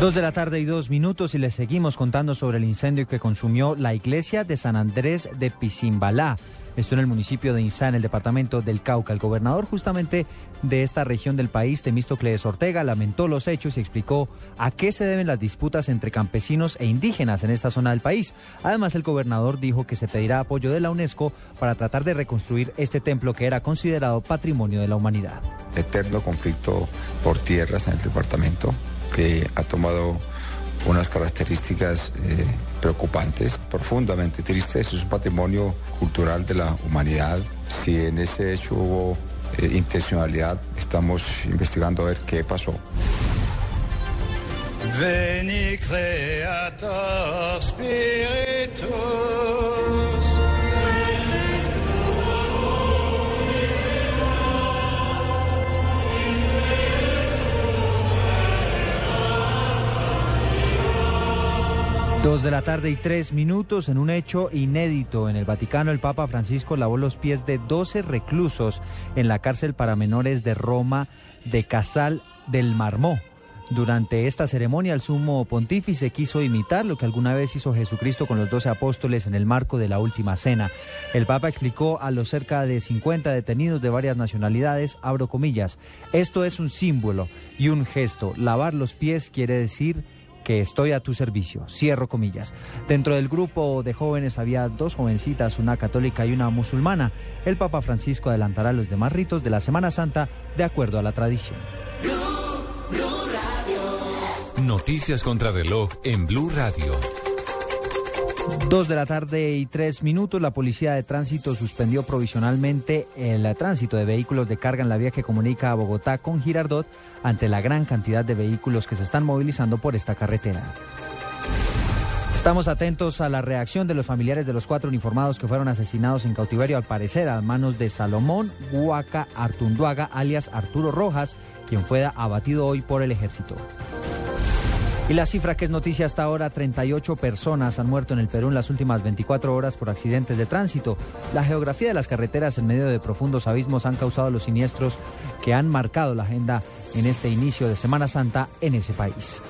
Dos de la tarde y dos minutos y les seguimos contando sobre el incendio que consumió la iglesia de San Andrés de Pisimbalá. Esto en el municipio de Insá, en el departamento del Cauca. El gobernador justamente de esta región del país, Temístocles Ortega, lamentó los hechos y explicó a qué se deben las disputas entre campesinos e indígenas en esta zona del país. Además, el gobernador dijo que se pedirá apoyo de la UNESCO para tratar de reconstruir este templo que era considerado patrimonio de la humanidad. Eterno conflicto por tierras en el departamento ha tomado unas características eh, preocupantes, profundamente tristes. Es un patrimonio cultural de la humanidad. Si en ese hecho hubo eh, intencionalidad, estamos investigando a ver qué pasó. Dos de la tarde y tres minutos en un hecho inédito. En el Vaticano, el Papa Francisco lavó los pies de 12 reclusos en la cárcel para menores de Roma de Casal del Marmó. Durante esta ceremonia, el sumo pontífice quiso imitar lo que alguna vez hizo Jesucristo con los doce apóstoles en el marco de la última cena. El Papa explicó a los cerca de 50 detenidos de varias nacionalidades, abro comillas, esto es un símbolo y un gesto. Lavar los pies quiere decir que estoy a tu servicio. Cierro comillas. Dentro del grupo de jóvenes había dos jovencitas, una católica y una musulmana. El Papa Francisco adelantará los demás ritos de la Semana Santa de acuerdo a la tradición. Noticias contra reloj en Blue Radio. Dos de la tarde y tres minutos, la Policía de Tránsito suspendió provisionalmente el tránsito de vehículos de carga en la vía que comunica a Bogotá con Girardot ante la gran cantidad de vehículos que se están movilizando por esta carretera. Estamos atentos a la reacción de los familiares de los cuatro uniformados que fueron asesinados en cautiverio, al parecer a manos de Salomón Huaca Artunduaga, alias Arturo Rojas, quien fue abatido hoy por el ejército. Y la cifra que es noticia hasta ahora, 38 personas han muerto en el Perú en las últimas 24 horas por accidentes de tránsito. La geografía de las carreteras en medio de profundos abismos han causado los siniestros que han marcado la agenda en este inicio de Semana Santa en ese país.